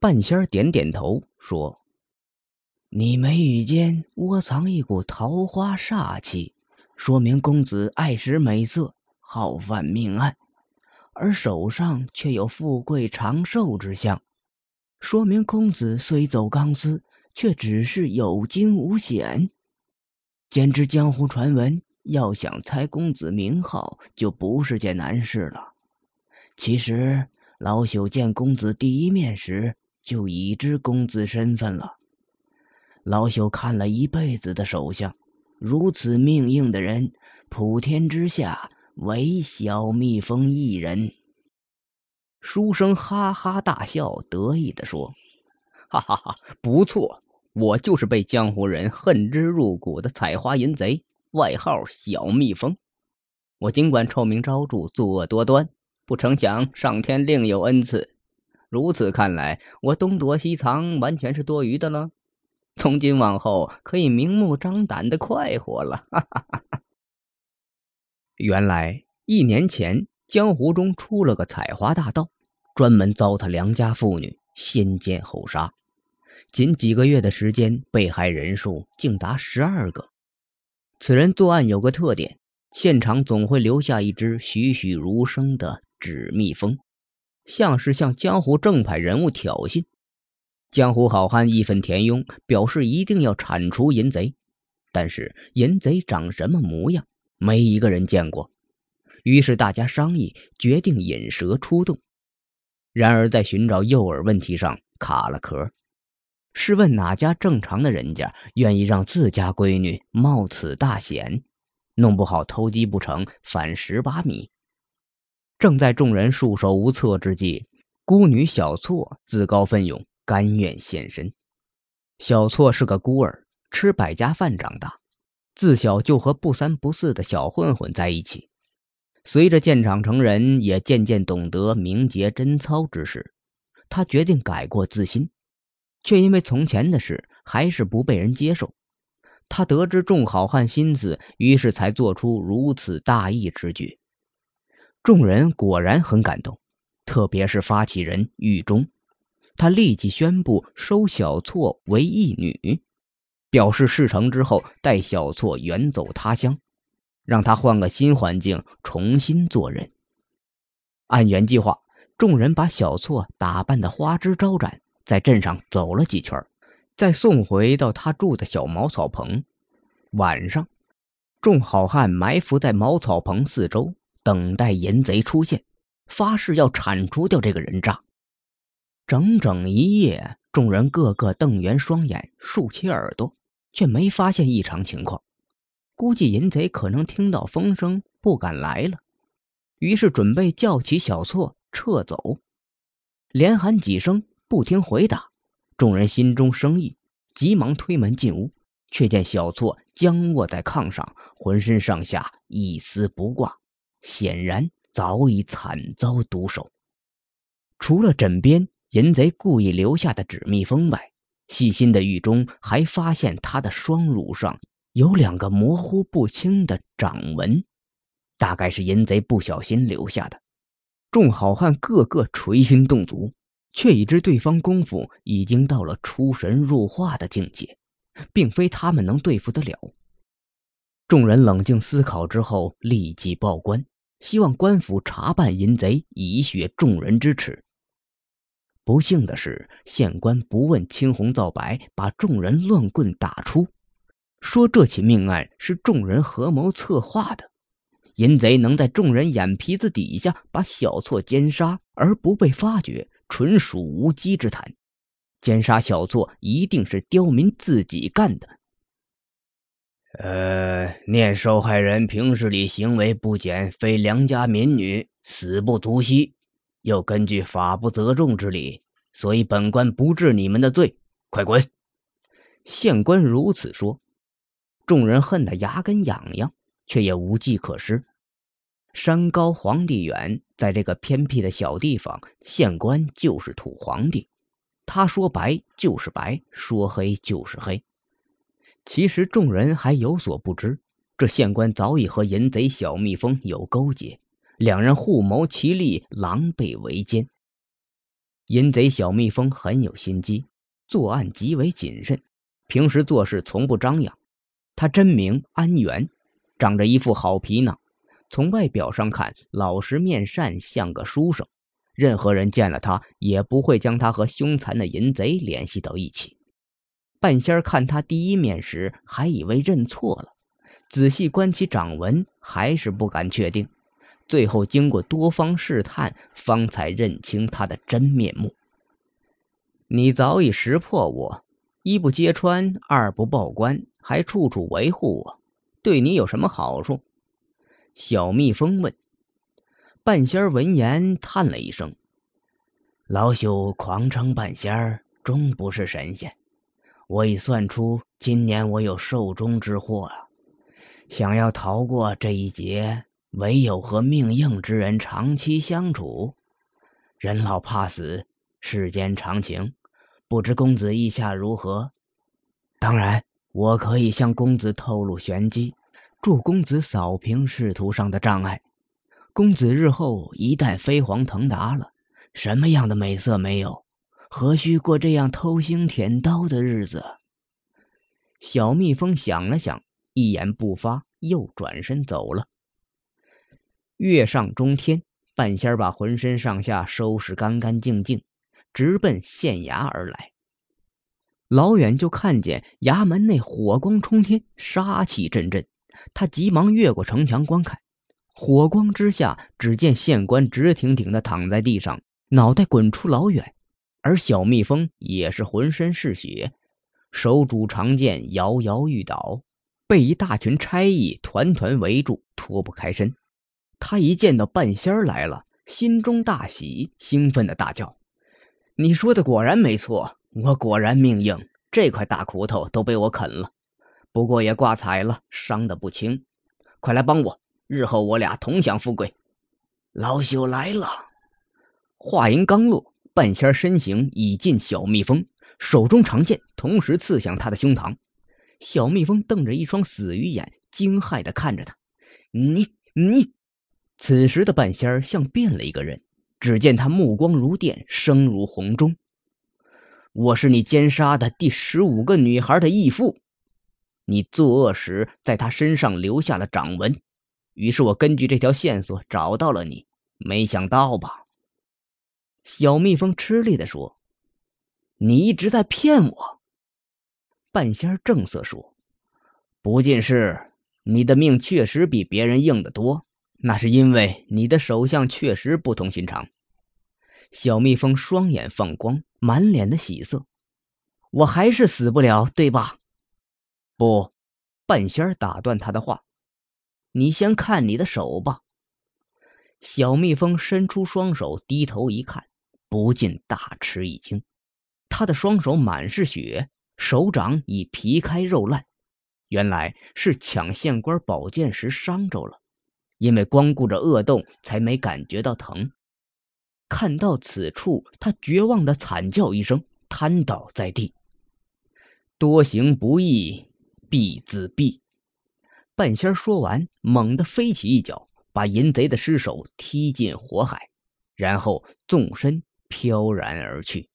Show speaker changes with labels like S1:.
S1: 半仙儿点点头说：“你眉宇间窝藏一股桃花煞气，说明公子爱食美色，好犯命案；而手上却有富贵长寿之相，说明公子虽走钢丝，却只是有惊无险。简知江湖传闻，要想猜公子名号，就不是件难事了。其实老朽见公子第一面时。”就已知公子身份了。老朽看了一辈子的手相，如此命硬的人，普天之下唯小蜜蜂一人。书生哈哈大笑，得意地说：“哈哈哈，不错，我就是被江湖人恨之入骨的采花淫贼，外号小蜜蜂。我尽管臭名昭著，作恶多端，不成想上天另有恩赐。”如此看来，我东躲西藏完全是多余的了。从今往后，可以明目张胆的快活了。哈哈哈哈原来一年前，江湖中出了个采花大盗，专门糟蹋良家妇女，先奸后杀。仅几个月的时间，被害人数竟达十二个。此人作案有个特点，现场总会留下一只栩栩如生的纸蜜蜂。像是向江湖正派人物挑衅，江湖好汉义愤填膺，表示一定要铲除淫贼。但是淫贼长什么模样，没一个人见过。于是大家商议，决定引蛇出洞。然而在寻找诱饵问题上卡了壳。试问哪家正常的人家愿意让自家闺女冒此大险？弄不好偷鸡不成反蚀把米。正在众人束手无策之际，孤女小错自告奋勇，甘愿献身。小错是个孤儿，吃百家饭长大，自小就和不三不四的小混混在一起。随着渐长成人，也渐渐懂得明节贞操之事。他决定改过自新，却因为从前的事还是不被人接受。他得知众好汉心思，于是才做出如此大义之举。众人果然很感动，特别是发起人狱中，他立即宣布收小错为义女，表示事成之后带小错远走他乡，让他换个新环境重新做人。按原计划，众人把小错打扮的花枝招展，在镇上走了几圈，再送回到他住的小茅草棚。晚上，众好汉埋伏在茅草棚四周。等待淫贼出现，发誓要铲除掉这个人渣。整整一夜，众人个个瞪圆双眼，竖起耳朵，却没发现异常情况。估计淫贼可能听到风声，不敢来了，于是准备叫起小错撤走。连喊几声，不听回答。众人心中生疑，急忙推门进屋，却见小错僵卧在炕上，浑身上下一丝不挂。显然早已惨遭毒手。除了枕边淫贼故意留下的纸蜜蜂外，细心的狱中还发现他的双乳上有两个模糊不清的掌纹，大概是淫贼不小心留下的。众好汉个个捶心动足，却已知对方功夫已经到了出神入化的境界，并非他们能对付得了。众人冷静思考之后，立即报官。希望官府查办淫贼，以雪众人之耻。不幸的是，县官不问青红皂白，把众人乱棍打出，说这起命案是众人合谋策划的。淫贼能在众人眼皮子底下把小错奸杀而不被发觉，纯属无稽之谈。奸杀小错一定是刁民自己干的。
S2: 呃，念受害人平日里行为不检，非良家民女，死不足惜。又根据法不责众之理，所以本官不治你们的罪。快滚！
S1: 县官如此说，众人恨得牙根痒痒，却也无计可施。山高皇帝远，在这个偏僻的小地方，县官就是土皇帝，他说白就是白，说黑就是黑。其实众人还有所不知，这县官早已和淫贼小蜜蜂有勾结，两人互谋其利，狼狈为奸。淫贼小蜜蜂很有心机，作案极为谨慎，平时做事从不张扬。他真名安元，长着一副好皮囊，从外表上看老实面善，像个书生。任何人见了他，也不会将他和凶残的淫贼联系到一起。半仙看他第一面时，还以为认错了，仔细观其掌纹，还是不敢确定。最后经过多方试探，方才认清他的真面目。你早已识破我，一不揭穿，二不报官，还处处维护我，对你有什么好处？小蜜蜂问。半仙闻言叹了一声：“老朽狂称半仙，终不是神仙。我已算出，今年我有寿终之祸啊！想要逃过这一劫，唯有和命硬之人长期相处。人老怕死，世间常情。不知公子意下如何？当然，我可以向公子透露玄机，助公子扫平仕途上的障碍。”公子日后一旦飞黄腾达了，什么样的美色没有？何须过这样偷腥舔刀的日子？小蜜蜂想了想，一言不发，又转身走了。月上中天，半仙把浑身上下收拾干干净净，直奔县衙而来。老远就看见衙门内火光冲天，杀气阵阵，他急忙越过城墙观看。火光之下，只见县官直挺挺的躺在地上，脑袋滚出老远；而小蜜蜂也是浑身是血，手拄长剑，摇摇欲倒，被一大群差役团团围住，脱不开身。他一见到半仙儿来了，心中大喜，兴奋的大叫：“你说的果然没错，我果然命硬，这块大骨头都被我啃了。不过也挂彩了，伤得不轻。快来帮我！”日后我俩同享富贵。老朽来了。话音刚落，半仙身形已近小蜜蜂，手中长剑同时刺向他的胸膛。小蜜蜂瞪着一双死鱼眼，惊骇的看着他。你你！此时的半仙像变了一个人，只见他目光如电，声如洪钟。我是你奸杀的第十五个女孩的义父，你作恶时在她身上留下了掌纹。于是我根据这条线索找到了你，没想到吧？小蜜蜂吃力的说：“你一直在骗我。”半仙正色说：“不尽是，你的命确实比别人硬得多，那是因为你的手相确实不同寻常。”小蜜蜂双眼放光，满脸的喜色：“我还是死不了，对吧？”不，半仙打断他的话。你先看你的手吧。小蜜蜂伸出双手，低头一看，不禁大吃一惊。他的双手满是血，手掌已皮开肉烂，原来是抢县官宝剑时伤着了，因为光顾着恶斗，才没感觉到疼。看到此处，他绝望的惨叫一声，瘫倒在地。多行不义必自毙。半仙说完，猛地飞起一脚，把淫贼的尸首踢进火海，然后纵身飘然而去。